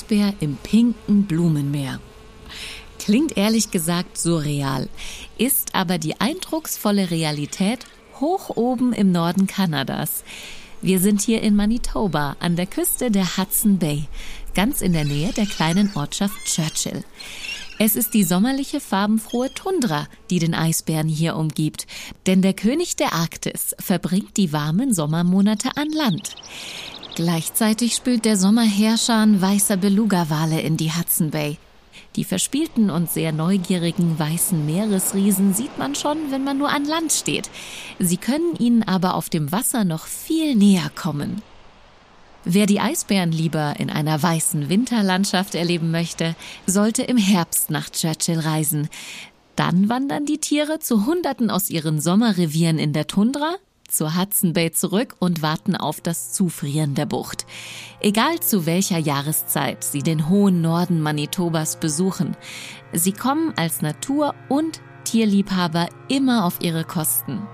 Eisbär im pinken Blumenmeer. Klingt ehrlich gesagt surreal, ist aber die eindrucksvolle Realität hoch oben im Norden Kanadas. Wir sind hier in Manitoba an der Küste der Hudson Bay, ganz in der Nähe der kleinen Ortschaft Churchill. Es ist die sommerliche farbenfrohe Tundra, die den Eisbären hier umgibt, denn der König der Arktis verbringt die warmen Sommermonate an Land. Gleichzeitig spült der Sommerherrscher weißer Beluga-Wale in die Hudson Bay. Die verspielten und sehr neugierigen weißen Meeresriesen sieht man schon, wenn man nur an Land steht. Sie können ihnen aber auf dem Wasser noch viel näher kommen. Wer die Eisbären lieber in einer weißen Winterlandschaft erleben möchte, sollte im Herbst nach Churchill reisen. Dann wandern die Tiere zu Hunderten aus ihren Sommerrevieren in der Tundra zur Hudson Bay zurück und warten auf das Zufrieren der Bucht. Egal zu welcher Jahreszeit Sie den hohen Norden Manitobas besuchen, Sie kommen als Natur- und Tierliebhaber immer auf Ihre Kosten.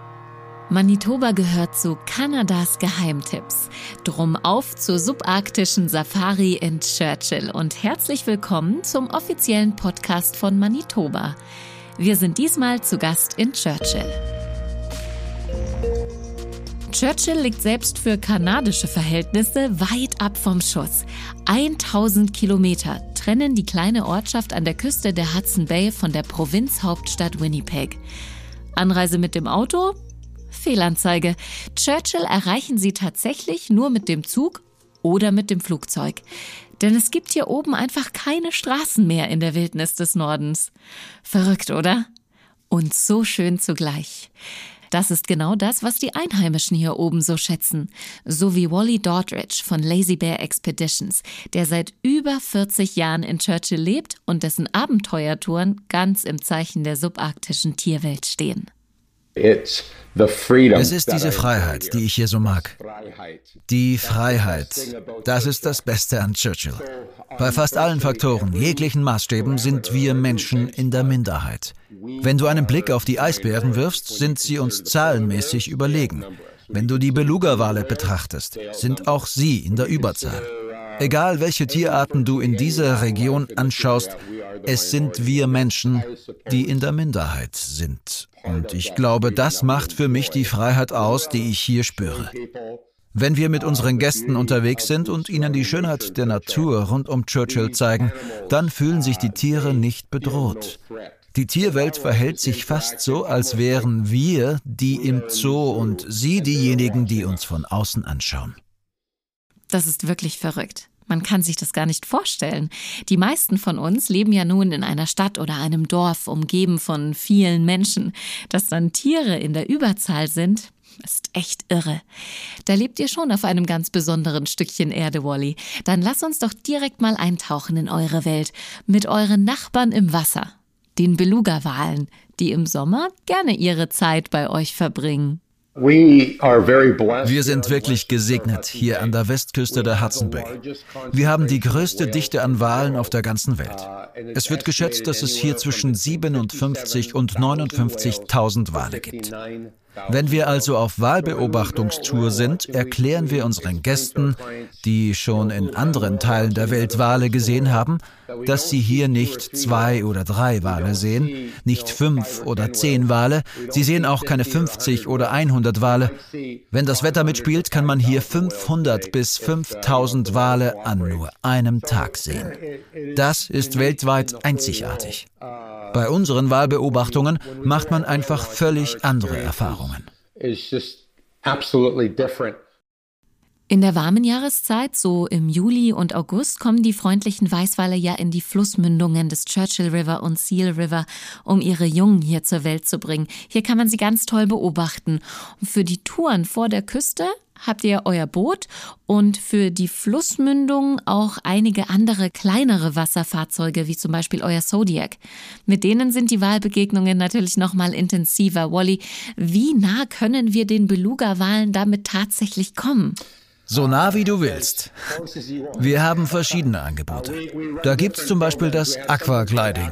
Manitoba gehört zu Kanadas Geheimtipps. Drum auf zur subarktischen Safari in Churchill und herzlich willkommen zum offiziellen Podcast von Manitoba. Wir sind diesmal zu Gast in Churchill. Churchill liegt selbst für kanadische Verhältnisse weit ab vom Schuss. 1000 Kilometer trennen die kleine Ortschaft an der Küste der Hudson Bay von der Provinzhauptstadt Winnipeg. Anreise mit dem Auto? Fehlanzeige. Churchill erreichen Sie tatsächlich nur mit dem Zug oder mit dem Flugzeug. Denn es gibt hier oben einfach keine Straßen mehr in der Wildnis des Nordens. Verrückt, oder? Und so schön zugleich. Das ist genau das, was die Einheimischen hier oben so schätzen. So wie Wally Doddridge von Lazy Bear Expeditions, der seit über 40 Jahren in Churchill lebt und dessen Abenteuertouren ganz im Zeichen der subarktischen Tierwelt stehen. Es ist diese Freiheit, die ich hier so mag. Die Freiheit. Das ist das Beste an Churchill. Bei fast allen Faktoren, jeglichen Maßstäben, sind wir Menschen in der Minderheit. Wenn du einen Blick auf die Eisbären wirfst, sind sie uns zahlenmäßig überlegen. Wenn du die Beluga-Wale betrachtest, sind auch sie in der Überzahl. Egal welche Tierarten du in dieser Region anschaust, es sind wir Menschen, die in der Minderheit sind. Und ich glaube, das macht für mich die Freiheit aus, die ich hier spüre. Wenn wir mit unseren Gästen unterwegs sind und ihnen die Schönheit der Natur rund um Churchill zeigen, dann fühlen sich die Tiere nicht bedroht. Die Tierwelt verhält sich fast so, als wären wir die im Zoo und sie diejenigen, die uns von außen anschauen. Das ist wirklich verrückt. Man kann sich das gar nicht vorstellen. Die meisten von uns leben ja nun in einer Stadt oder einem Dorf, umgeben von vielen Menschen. Dass dann Tiere in der Überzahl sind, ist echt irre. Da lebt ihr schon auf einem ganz besonderen Stückchen Erde, Wally. Dann lass uns doch direkt mal eintauchen in eure Welt. Mit euren Nachbarn im Wasser. Den Beluga-Walen, die im Sommer gerne ihre Zeit bei euch verbringen. Wir sind wirklich gesegnet hier an der Westküste der Hudson Bay. Wir haben die größte Dichte an Walen auf der ganzen Welt. Es wird geschätzt, dass es hier zwischen 57 und 59.000 Wale gibt. Wenn wir also auf Wahlbeobachtungstour sind, erklären wir unseren Gästen, die schon in anderen Teilen der Welt Wale gesehen haben, dass sie hier nicht zwei oder drei Wale sehen, nicht fünf oder zehn Wale, sie sehen auch keine 50 oder 100 Wale. Wenn das Wetter mitspielt, kann man hier 500 bis 5000 Wale an nur einem Tag sehen. Das ist weltweit einzigartig. Bei unseren Wahlbeobachtungen macht man einfach völlig andere Erfahrungen. In der warmen Jahreszeit, so im Juli und August, kommen die freundlichen Weißwale ja in die Flussmündungen des Churchill River und Seal River, um ihre Jungen hier zur Welt zu bringen. Hier kann man sie ganz toll beobachten. Und für die Touren vor der Küste habt ihr euer Boot und für die Flussmündung auch einige andere kleinere Wasserfahrzeuge, wie zum Beispiel euer Zodiac. Mit denen sind die Wahlbegegnungen natürlich noch mal intensiver. Wally, wie nah können wir den Beluga-Walen damit tatsächlich kommen? So nah wie du willst. Wir haben verschiedene Angebote. Da gibt es zum Beispiel das Aquagliding,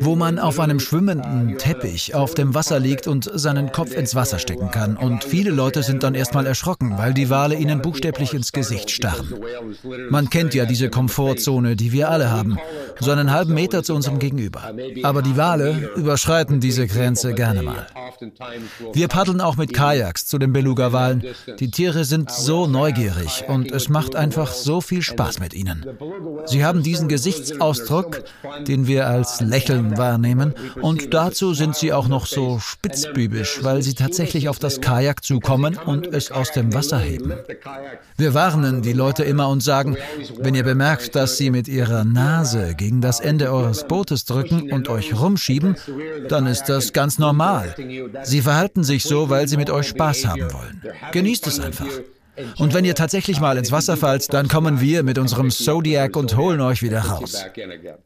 wo man auf einem schwimmenden Teppich auf dem Wasser liegt und seinen Kopf ins Wasser stecken kann. Und viele Leute sind dann erstmal erschrocken, weil die Wale ihnen buchstäblich ins Gesicht starren. Man kennt ja diese Komfortzone, die wir alle haben, so einen halben Meter zu unserem Gegenüber. Aber die Wale überschreiten diese Grenze gerne mal. Wir paddeln auch mit Kajaks zu den Beluga-Walen. Die Tiere sind so neugierig und es macht einfach so viel Spaß mit ihnen. Sie haben diesen Gesichtsausdruck, den wir als Lächeln wahrnehmen, und dazu sind sie auch noch so spitzbübisch, weil sie tatsächlich auf das Kajak zukommen und es aus dem Wasser heben. Wir warnen die Leute immer und sagen, wenn ihr bemerkt, dass sie mit ihrer Nase gegen das Ende eures Bootes drücken und euch rumschieben, dann ist das ganz normal. Sie verhalten sich so, weil sie mit euch Spaß haben wollen. Genießt es einfach. Und wenn ihr tatsächlich mal ins Wasser fallt, dann kommen wir mit unserem Zodiac und holen euch wieder raus.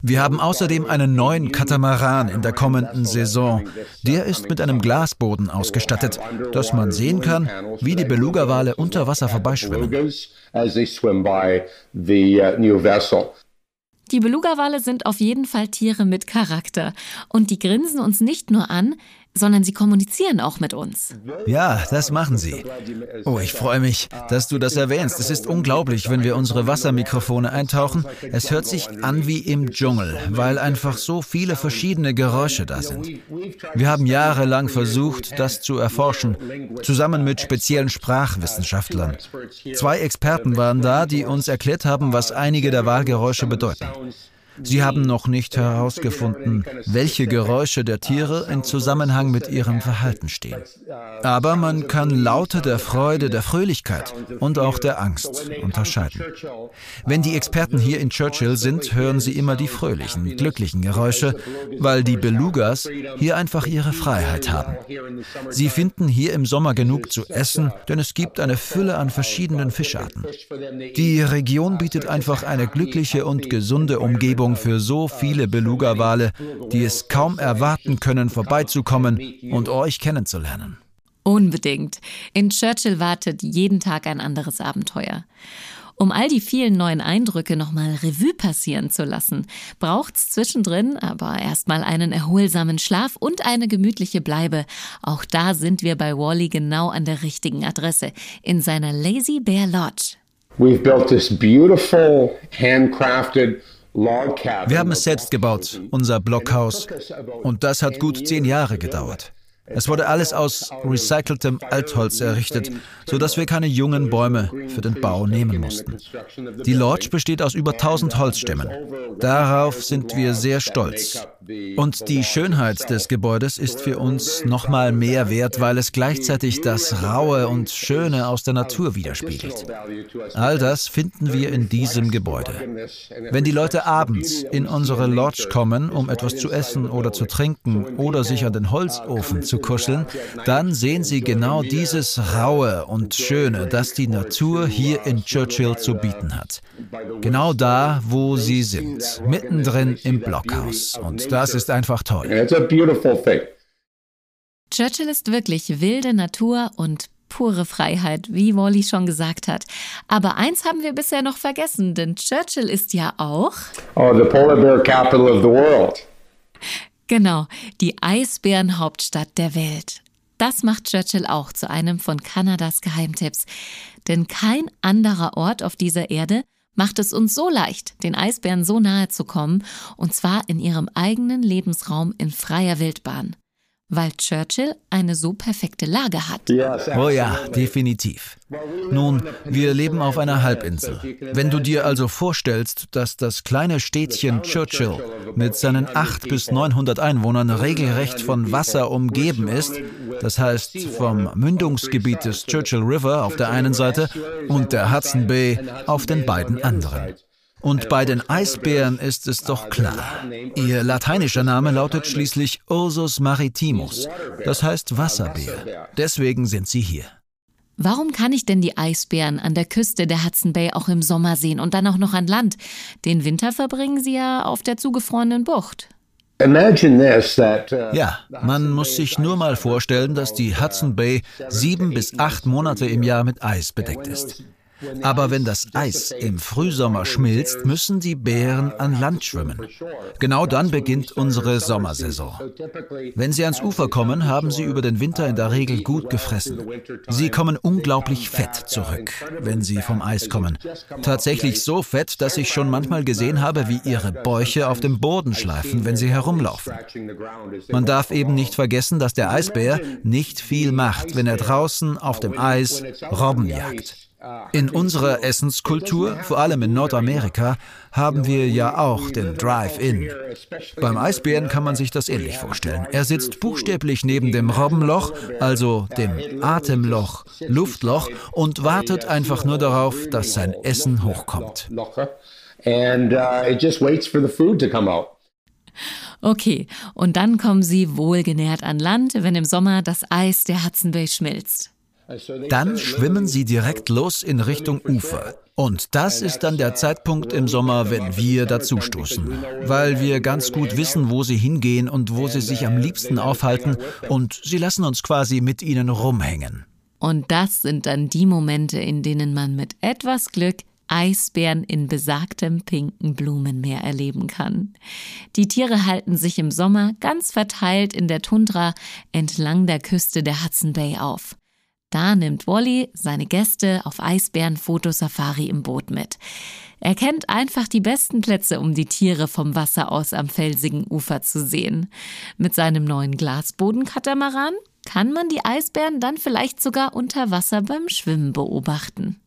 Wir haben außerdem einen neuen Katamaran in der kommenden Saison. Der ist mit einem Glasboden ausgestattet, dass man sehen kann, wie die Beluga-Wale unter Wasser vorbeischwimmen. Die Beluga-Wale sind auf jeden Fall Tiere mit Charakter. Und die grinsen uns nicht nur an, sondern sie kommunizieren auch mit uns. Ja, das machen sie. Oh, ich freue mich, dass du das erwähnst. Es ist unglaublich, wenn wir unsere Wassermikrofone eintauchen. Es hört sich an wie im Dschungel, weil einfach so viele verschiedene Geräusche da sind. Wir haben jahrelang versucht, das zu erforschen, zusammen mit speziellen Sprachwissenschaftlern. Zwei Experten waren da, die uns erklärt haben, was einige der Wahlgeräusche bedeuten. Sie haben noch nicht herausgefunden, welche Geräusche der Tiere in Zusammenhang mit ihrem Verhalten stehen. Aber man kann Laute der Freude, der Fröhlichkeit und auch der Angst unterscheiden. Wenn die Experten hier in Churchill sind, hören sie immer die fröhlichen, glücklichen Geräusche, weil die Belugas hier einfach ihre Freiheit haben. Sie finden hier im Sommer genug zu essen, denn es gibt eine Fülle an verschiedenen Fischarten. Die Region bietet einfach eine glückliche und gesunde Umgebung Belohnung für so viele Beluga-Wale, die es kaum erwarten können, vorbeizukommen und euch kennenzulernen. Unbedingt. In Churchill wartet jeden Tag ein anderes Abenteuer. Um all die vielen neuen Eindrücke nochmal Revue passieren zu lassen, braucht's zwischendrin aber erstmal einen erholsamen Schlaf und eine gemütliche Bleibe. Auch da sind wir bei Wally genau an der richtigen Adresse, in seiner Lazy Bear Lodge. We've built this beautiful handcrafted wir haben es selbst gebaut, unser Blockhaus. Und das hat gut zehn Jahre gedauert. Es wurde alles aus recyceltem Altholz errichtet, sodass wir keine jungen Bäume für den Bau nehmen mussten. Die Lodge besteht aus über 1000 Holzstämmen. Darauf sind wir sehr stolz. Und die Schönheit des Gebäudes ist für uns nochmal mehr wert, weil es gleichzeitig das Raue und Schöne aus der Natur widerspiegelt. All das finden wir in diesem Gebäude. Wenn die Leute abends in unsere Lodge kommen, um etwas zu essen oder zu trinken oder sich an den Holzofen zu kuscheln, dann sehen Sie genau dieses Raue und Schöne, das die Natur hier in Churchill zu bieten hat. Genau da, wo Sie sind, mittendrin im Blockhaus. Und das ist einfach toll. Churchill ist wirklich wilde Natur und pure Freiheit, wie Wally schon gesagt hat. Aber eins haben wir bisher noch vergessen, denn Churchill ist ja auch. Oh, the polar bear capital of the world. Genau, die Eisbärenhauptstadt der Welt. Das macht Churchill auch zu einem von Kanadas Geheimtipps. Denn kein anderer Ort auf dieser Erde macht es uns so leicht, den Eisbären so nahe zu kommen, und zwar in ihrem eigenen Lebensraum in freier Wildbahn weil Churchill eine so perfekte Lage hat. Oh ja, definitiv. Nun, wir leben auf einer Halbinsel. Wenn du dir also vorstellst, dass das kleine Städtchen Churchill mit seinen 800 bis 900 Einwohnern regelrecht von Wasser umgeben ist, das heißt vom Mündungsgebiet des Churchill River auf der einen Seite und der Hudson Bay auf den beiden anderen. Und bei den Eisbären ist es doch klar. Ihr lateinischer Name lautet schließlich Ursus maritimus, das heißt Wasserbär. Deswegen sind sie hier. Warum kann ich denn die Eisbären an der Küste der Hudson Bay auch im Sommer sehen und dann auch noch an Land? Den Winter verbringen sie ja auf der zugefrorenen Bucht. Uh, ja, man muss sich nur mal vorstellen, dass die Hudson Bay sieben bis acht Monate im Jahr mit Eis bedeckt ist. Aber wenn das Eis im Frühsommer schmilzt, müssen die Bären an Land schwimmen. Genau dann beginnt unsere Sommersaison. Wenn sie ans Ufer kommen, haben sie über den Winter in der Regel gut gefressen. Sie kommen unglaublich fett zurück, wenn sie vom Eis kommen. Tatsächlich so fett, dass ich schon manchmal gesehen habe, wie ihre Bäuche auf dem Boden schleifen, wenn sie herumlaufen. Man darf eben nicht vergessen, dass der Eisbär nicht viel macht, wenn er draußen auf dem Eis Robben jagt. In unserer Essenskultur, vor allem in Nordamerika, haben wir ja auch den Drive-In. Beim Eisbären kann man sich das ähnlich vorstellen. Er sitzt buchstäblich neben dem Robbenloch, also dem Atemloch, Luftloch, und wartet einfach nur darauf, dass sein Essen hochkommt. Uh, it just waits for the food to come out. Okay, und dann kommen sie wohlgenährt an Land, wenn im Sommer das Eis der Hudson Bay schmilzt. Dann schwimmen sie direkt los in Richtung Ufer. Und das ist dann der Zeitpunkt im Sommer, wenn wir dazustoßen, weil wir ganz gut wissen, wo sie hingehen und wo sie sich am liebsten aufhalten und sie lassen uns quasi mit ihnen rumhängen. Und das sind dann die Momente, in denen man mit etwas Glück Eisbären in besagtem pinken Blumenmeer erleben kann. Die Tiere halten sich im Sommer ganz verteilt in der Tundra entlang der Küste der Hudson Bay auf. Da nimmt Wally seine Gäste auf Eisbären-Fotosafari im Boot mit. Er kennt einfach die besten Plätze, um die Tiere vom Wasser aus am felsigen Ufer zu sehen. Mit seinem neuen Glasbodenkatamaran kann man die Eisbären dann vielleicht sogar unter Wasser beim Schwimmen beobachten.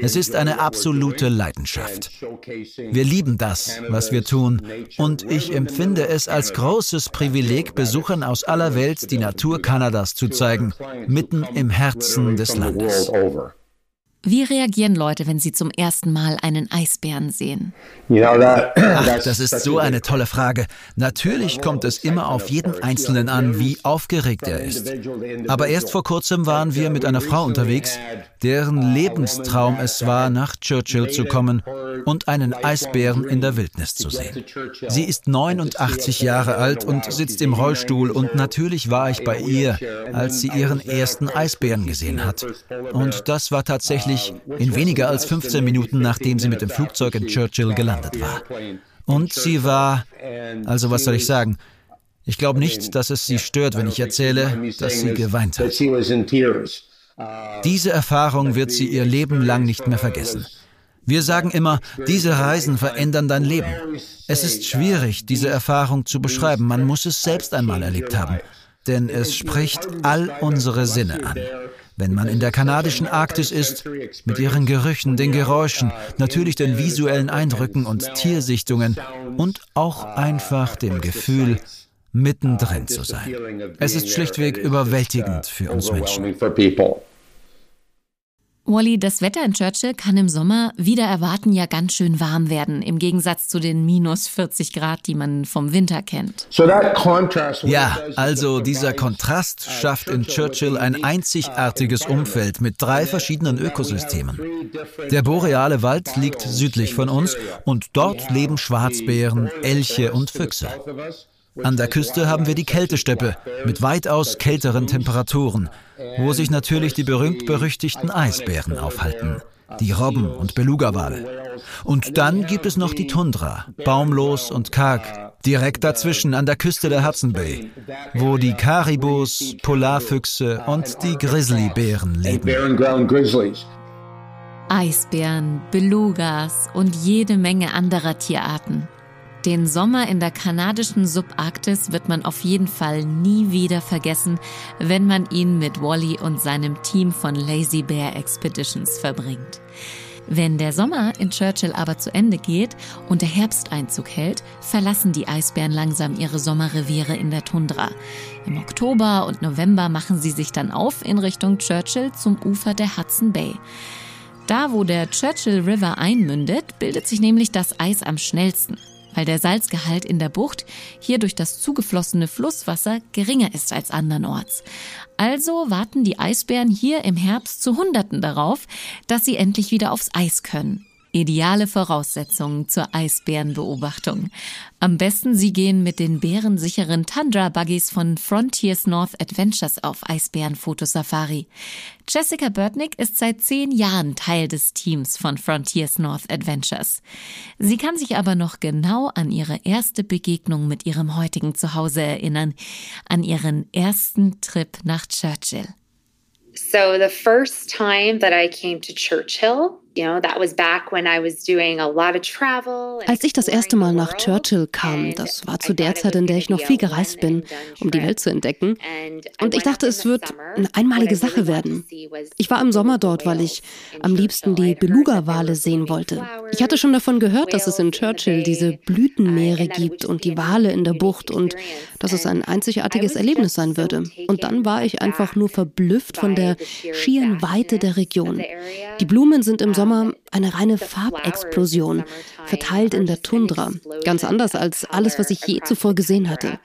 Es ist eine absolute Leidenschaft. Wir lieben das, was wir tun, und ich empfinde es als großes Privileg, Besuchern aus aller Welt die Natur Kanadas zu zeigen, mitten im Herzen des Landes. Wie reagieren Leute, wenn sie zum ersten Mal einen Eisbären sehen? Ach, das ist so eine tolle Frage. Natürlich kommt es immer auf jeden Einzelnen an, wie aufgeregt er ist. Aber erst vor kurzem waren wir mit einer Frau unterwegs, deren Lebenstraum es war, nach Churchill zu kommen und einen Eisbären in der Wildnis zu sehen. Sie ist 89 Jahre alt und sitzt im Rollstuhl und natürlich war ich bei ihr, als sie ihren ersten Eisbären gesehen hat. Und das war tatsächlich tatsächlich in weniger als 15 Minuten, nachdem sie mit dem Flugzeug in Churchill gelandet war. Und sie war, also was soll ich sagen, ich glaube nicht, dass es sie stört, wenn ich erzähle, dass sie geweint hat. Diese Erfahrung wird sie ihr Leben lang nicht mehr vergessen. Wir sagen immer, diese Reisen verändern dein Leben. Es ist schwierig, diese Erfahrung zu beschreiben. Man muss es selbst einmal erlebt haben. Denn es spricht all unsere Sinne an wenn man in der kanadischen Arktis ist, mit ihren Gerüchen, den Geräuschen, natürlich den visuellen Eindrücken und Tiersichtungen und auch einfach dem Gefühl, mittendrin zu sein. Es ist schlichtweg überwältigend für uns Menschen. Wally, das Wetter in Churchill kann im Sommer wieder erwarten ja ganz schön warm werden, im Gegensatz zu den minus 40 Grad, die man vom Winter kennt. Ja, also dieser Kontrast schafft in Churchill ein einzigartiges Umfeld mit drei verschiedenen Ökosystemen. Der boreale Wald liegt südlich von uns und dort leben Schwarzbären, Elche und Füchse. An der Küste haben wir die Kältesteppe mit weitaus kälteren Temperaturen, wo sich natürlich die berühmt-berüchtigten Eisbären aufhalten, die Robben und Belugawale. Und dann gibt es noch die Tundra, baumlos und karg, direkt dazwischen an der Küste der Hudson Bay, wo die Karibus, Polarfüchse und die Grizzlybären leben. Eisbären, Belugas und jede Menge anderer Tierarten. Den Sommer in der kanadischen Subarktis wird man auf jeden Fall nie wieder vergessen, wenn man ihn mit Wally und seinem Team von Lazy Bear Expeditions verbringt. Wenn der Sommer in Churchill aber zu Ende geht und der Herbst Einzug hält, verlassen die Eisbären langsam ihre Sommerreviere in der Tundra. Im Oktober und November machen sie sich dann auf in Richtung Churchill zum Ufer der Hudson Bay. Da, wo der Churchill River einmündet, bildet sich nämlich das Eis am schnellsten weil der Salzgehalt in der Bucht hier durch das zugeflossene Flusswasser geringer ist als andernorts. Also warten die Eisbären hier im Herbst zu Hunderten darauf, dass sie endlich wieder aufs Eis können. Ideale Voraussetzungen zur Eisbärenbeobachtung. Am besten Sie gehen mit den bärensicheren Tundra-Buggies von Frontiers North Adventures auf Eisbärenfotosafari. Jessica Burtnick ist seit zehn Jahren Teil des Teams von Frontiers North Adventures. Sie kann sich aber noch genau an ihre erste Begegnung mit ihrem heutigen Zuhause erinnern, an ihren ersten Trip nach Churchill. So the first time that I came to Churchill als ich das erste Mal nach Churchill kam, das war zu der Zeit, in der ich noch viel gereist bin, um die Welt zu entdecken. Und ich dachte, es wird eine einmalige Sache werden. Ich war im Sommer dort, weil ich am liebsten die Beluga-Wale sehen wollte. Ich hatte schon davon gehört, dass es in Churchill diese Blütenmeere gibt und die Wale in der Bucht und dass es ein einzigartiges Erlebnis sein würde. Und dann war ich einfach nur verblüfft von der schieren Weite der Region. Die Blumen sind im Sommer Sommer eine reine Farbexplosion, verteilt in der Tundra. Ganz anders als alles, was ich je zuvor gesehen hatte.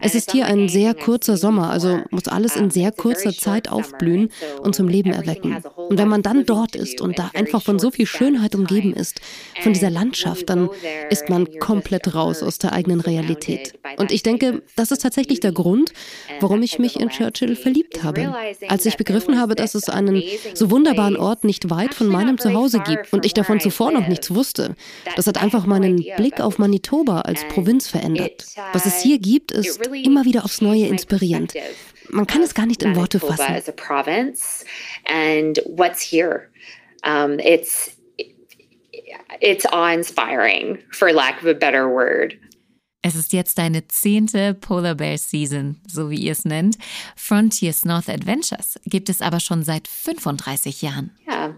Es ist hier ein sehr kurzer Sommer, also muss alles in sehr kurzer Zeit aufblühen und zum Leben erwecken. Und wenn man dann dort ist und da einfach von so viel Schönheit umgeben ist, von dieser Landschaft, dann ist man komplett raus aus der eigenen Realität. Und ich denke, das ist tatsächlich der Grund, warum ich mich in Churchill verliebt habe. Als ich begriffen habe, dass es einen so wunderbaren Ort nicht weit von meinem Zuhause Hause gibt und ich davon zuvor noch nichts wusste. Das hat einfach meinen Blick auf Manitoba als Provinz verändert. Was es hier gibt, ist immer wieder aufs Neue inspirierend. Man kann es gar nicht in Worte fassen. it's awe-inspiring, for lack of a better word. Es ist jetzt deine zehnte Polar Bear Season, so wie ihr es nennt. Frontiers North Adventures gibt es aber schon seit 35 Jahren. Yeah.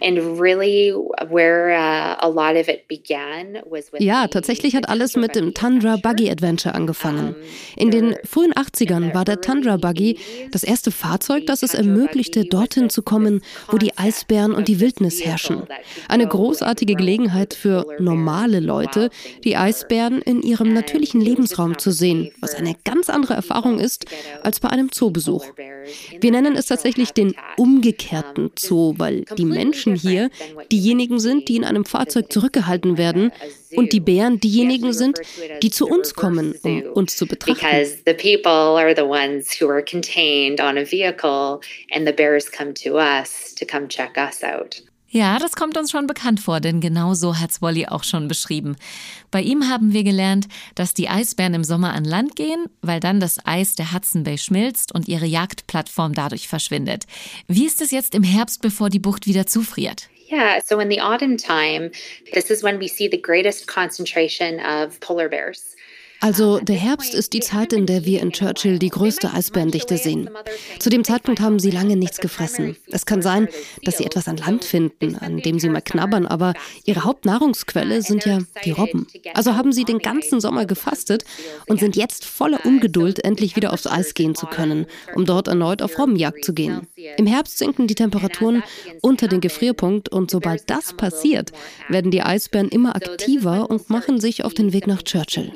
And really where uh, a lot of it began was with Ja, tatsächlich hat alles mit dem Tundra Buggy Adventure angefangen. In den frühen 80ern war der Tundra Buggy das erste Fahrzeug, das es ermöglichte, dorthin zu kommen, wo die Eisbären und die Wildnis herrschen. Eine großartige Gelegenheit für normale Leute, die Eisbären in ihrem natürlichen Lebensraum zu sehen, was eine ganz andere Erfahrung ist als bei einem Zoobesuch. Wir nennen es tatsächlich den umgekehrten Zoo, weil die Menschen hier diejenigen sind, die in einem Fahrzeug zurückgehalten werden und die Bären diejenigen sind, die zu uns kommen, um uns zu betrachten. Because Ja, das kommt uns schon bekannt vor, denn genau so hat's Wally auch schon beschrieben. Bei ihm haben wir gelernt, dass die Eisbären im Sommer an Land gehen, weil dann das Eis der Hudson Bay schmilzt und ihre Jagdplattform dadurch verschwindet. Wie ist es jetzt im Herbst, bevor die Bucht wieder zufriert? Yeah, so in the autumn time, this is when we see the greatest concentration of polar bears. Also der Herbst ist die Zeit, in der wir in Churchill die größte Eisbärendichte sehen. Zu dem Zeitpunkt haben sie lange nichts gefressen. Es kann sein, dass sie etwas an Land finden, an dem sie mal knabbern, aber ihre Hauptnahrungsquelle sind ja die Robben. Also haben sie den ganzen Sommer gefastet und sind jetzt voller Ungeduld, endlich wieder aufs Eis gehen zu können, um dort erneut auf Robbenjagd zu gehen. Im Herbst sinken die Temperaturen unter den Gefrierpunkt und sobald das passiert, werden die Eisbären immer aktiver und machen sich auf den Weg nach Churchill.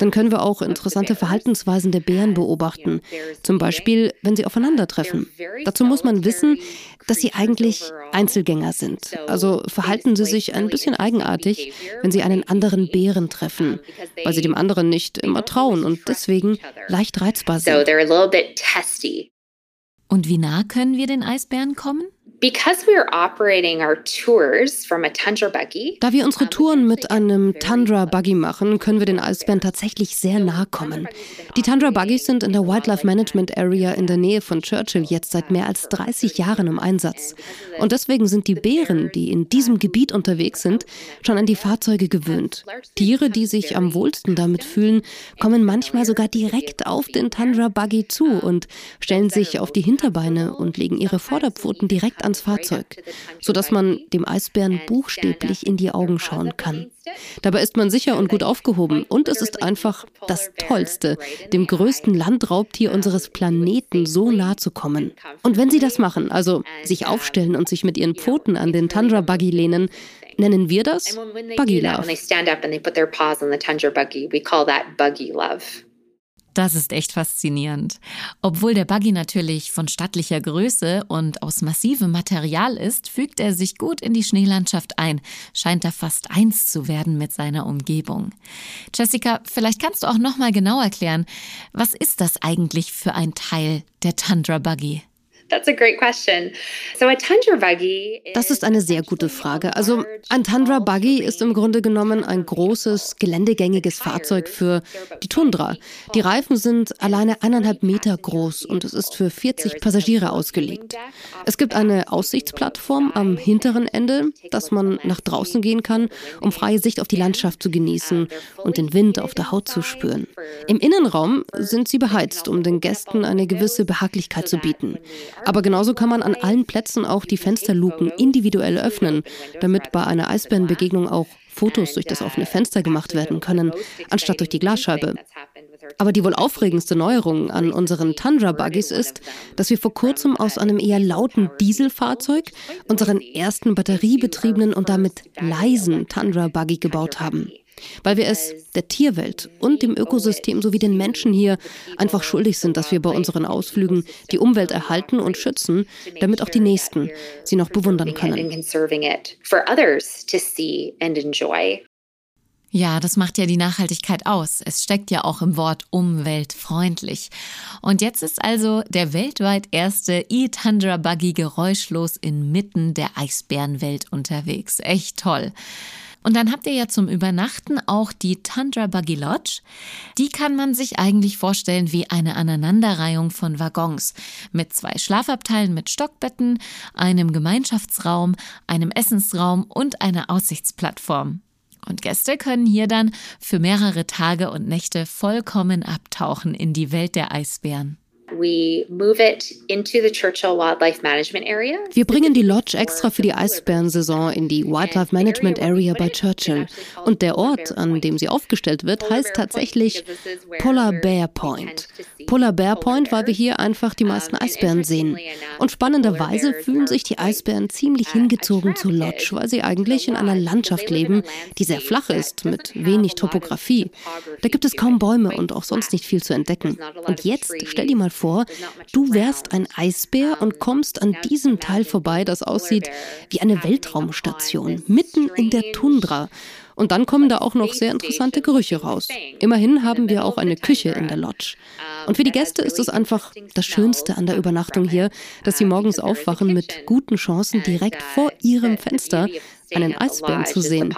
Dann können wir auch interessante Verhaltensweisen der Bären beobachten. Zum Beispiel, wenn sie aufeinandertreffen. Dazu muss man wissen, dass sie eigentlich Einzelgänger sind. Also verhalten sie sich ein bisschen eigenartig, wenn sie einen anderen Bären treffen, weil sie dem anderen nicht immer trauen und deswegen leicht reizbar sind. Und wie nah können wir den Eisbären kommen? Da wir unsere Touren mit einem Tundra Buggy machen, können wir den Eisbären tatsächlich sehr nahe kommen. Die Tundra Buggies sind in der Wildlife Management Area in der Nähe von Churchill jetzt seit mehr als 30 Jahren im Einsatz. Und deswegen sind die Bären, die in diesem Gebiet unterwegs sind, schon an die Fahrzeuge gewöhnt. Tiere, die sich am wohlsten damit fühlen, kommen manchmal sogar direkt auf den Tundra Buggy zu und stellen sich auf die Hinterbeine und legen ihre Vorderpfoten direkt an ans Fahrzeug, sodass man dem Eisbären buchstäblich in die Augen schauen kann. Dabei ist man sicher und gut aufgehoben und es ist einfach das Tollste, dem größten Landraubtier unseres Planeten so nah zu kommen. Und wenn sie das machen, also sich aufstellen und sich mit ihren Pfoten an den Tundra Buggy lehnen, nennen wir das Buggy Love. Das ist echt faszinierend. Obwohl der Buggy natürlich von stattlicher Größe und aus massivem Material ist, fügt er sich gut in die Schneelandschaft ein, scheint er fast eins zu werden mit seiner Umgebung. Jessica, vielleicht kannst du auch noch mal genau erklären, was ist das eigentlich für ein Teil der Tundra Buggy? Das ist eine sehr gute Frage. Also ein Tundra Buggy ist im Grunde genommen ein großes, geländegängiges Fahrzeug für die Tundra. Die Reifen sind alleine eineinhalb Meter groß und es ist für 40 Passagiere ausgelegt. Es gibt eine Aussichtsplattform am hinteren Ende, dass man nach draußen gehen kann, um freie Sicht auf die Landschaft zu genießen und den Wind auf der Haut zu spüren. Im Innenraum sind sie beheizt, um den Gästen eine gewisse Behaglichkeit zu bieten. Aber genauso kann man an allen Plätzen auch die Fensterluken individuell öffnen, damit bei einer Eisbärenbegegnung auch Fotos durch das offene Fenster gemacht werden können, anstatt durch die Glasscheibe. Aber die wohl aufregendste Neuerung an unseren Tundra-Buggies ist, dass wir vor kurzem aus einem eher lauten Dieselfahrzeug unseren ersten batteriebetriebenen und damit leisen Tundra-Buggy gebaut haben weil wir es der Tierwelt und dem Ökosystem sowie den Menschen hier einfach schuldig sind, dass wir bei unseren Ausflügen die Umwelt erhalten und schützen, damit auch die Nächsten sie noch bewundern können. Ja, das macht ja die Nachhaltigkeit aus. Es steckt ja auch im Wort umweltfreundlich. Und jetzt ist also der weltweit erste E-Tundra Buggy geräuschlos inmitten der Eisbärenwelt unterwegs. Echt toll. Und dann habt ihr ja zum Übernachten auch die Tundra Buggy Lodge. Die kann man sich eigentlich vorstellen wie eine Aneinanderreihung von Waggons mit zwei Schlafabteilen mit Stockbetten, einem Gemeinschaftsraum, einem Essensraum und einer Aussichtsplattform. Und Gäste können hier dann für mehrere Tage und Nächte vollkommen abtauchen in die Welt der Eisbären. Wir bringen die Lodge extra für die Eisbärensaison in die Wildlife Management Area bei Churchill. Und der Ort, an dem sie aufgestellt wird, heißt tatsächlich Polar Bear Point. Polar Bear Point, weil wir hier einfach die meisten Eisbären sehen. Und spannenderweise fühlen sich die Eisbären ziemlich hingezogen zur Lodge, weil sie eigentlich in einer Landschaft leben, die sehr flach ist, mit wenig Topografie. Da gibt es kaum Bäume und auch sonst nicht viel zu entdecken. Und jetzt stell dir mal vor, vor, du wärst ein Eisbär und kommst an diesem Teil vorbei, das aussieht wie eine Weltraumstation, mitten in der Tundra. Und dann kommen da auch noch sehr interessante Gerüche raus. Immerhin haben wir auch eine Küche in der Lodge. Und für die Gäste ist es einfach das Schönste an der Übernachtung hier, dass sie morgens aufwachen mit guten Chancen, direkt vor ihrem Fenster einen Eisbären zu sehen.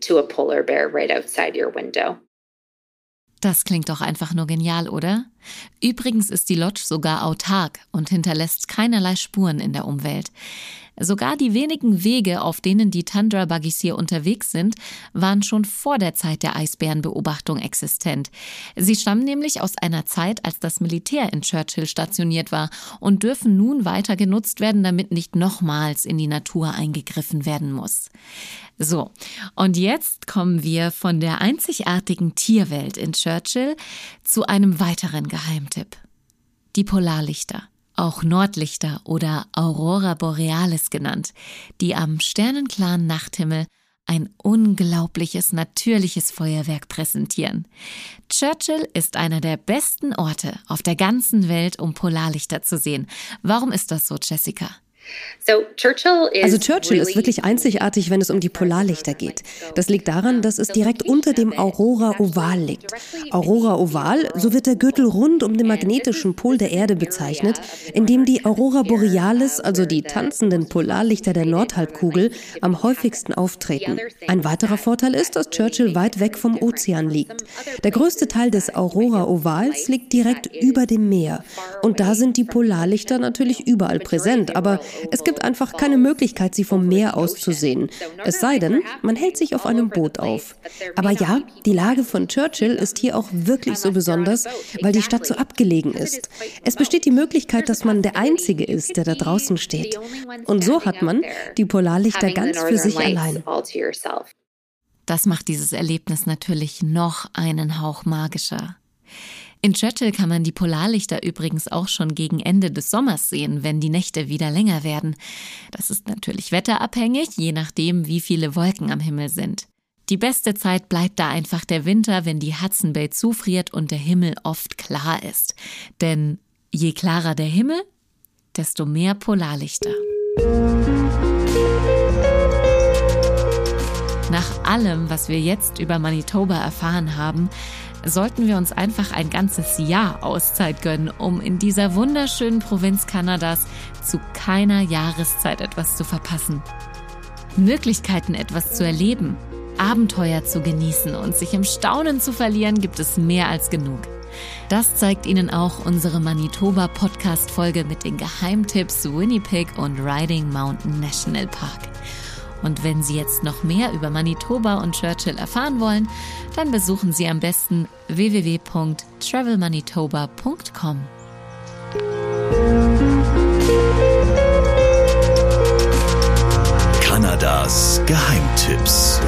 to a polar bear right outside your window. Das klingt doch einfach nur genial, oder? Übrigens ist die Lodge sogar autark und hinterlässt keinerlei Spuren in der Umwelt. Sogar die wenigen Wege, auf denen die Tundra-Buggies hier unterwegs sind, waren schon vor der Zeit der Eisbärenbeobachtung existent. Sie stammen nämlich aus einer Zeit, als das Militär in Churchill stationiert war und dürfen nun weiter genutzt werden, damit nicht nochmals in die Natur eingegriffen werden muss. So, und jetzt kommen wir von der einzigartigen Tierwelt in Churchill zu einem weiteren Geheimtipp. Die Polarlichter auch Nordlichter oder Aurora Borealis genannt, die am sternenklaren Nachthimmel ein unglaubliches natürliches Feuerwerk präsentieren. Churchill ist einer der besten Orte auf der ganzen Welt, um Polarlichter zu sehen. Warum ist das so, Jessica? Also Churchill ist wirklich einzigartig, wenn es um die Polarlichter geht. Das liegt daran, dass es direkt unter dem Aurora Oval liegt. Aurora Oval, so wird der Gürtel rund um den magnetischen Pol der Erde bezeichnet, in dem die Aurora Borealis, also die tanzenden Polarlichter der Nordhalbkugel, am häufigsten auftreten. Ein weiterer Vorteil ist, dass Churchill weit weg vom Ozean liegt. Der größte Teil des Aurora Ovals liegt direkt über dem Meer. Und da sind die Polarlichter natürlich überall präsent, aber es gibt einfach keine Möglichkeit, sie vom Meer aus zu sehen. Es sei denn, man hält sich auf einem Boot auf. Aber ja, die Lage von Churchill ist hier auch wirklich so besonders, weil die Stadt so abgelegen ist. Es besteht die Möglichkeit, dass man der Einzige ist, der da draußen steht. Und so hat man die Polarlichter ganz für sich allein. Das macht dieses Erlebnis natürlich noch einen Hauch magischer. In Churchill kann man die Polarlichter übrigens auch schon gegen Ende des Sommers sehen, wenn die Nächte wieder länger werden. Das ist natürlich wetterabhängig, je nachdem, wie viele Wolken am Himmel sind. Die beste Zeit bleibt da einfach der Winter, wenn die Hudson Bay zufriert und der Himmel oft klar ist. Denn je klarer der Himmel, desto mehr Polarlichter. Nach allem, was wir jetzt über Manitoba erfahren haben, sollten wir uns einfach ein ganzes Jahr Auszeit gönnen, um in dieser wunderschönen Provinz Kanadas zu keiner Jahreszeit etwas zu verpassen. Möglichkeiten, etwas zu erleben, Abenteuer zu genießen und sich im Staunen zu verlieren, gibt es mehr als genug. Das zeigt Ihnen auch unsere Manitoba Podcast Folge mit den Geheimtipps Winnipeg und Riding Mountain National Park. Und wenn Sie jetzt noch mehr über Manitoba und Churchill erfahren wollen, dann besuchen Sie am besten www.travelmanitoba.com. Kanadas Geheimtipps.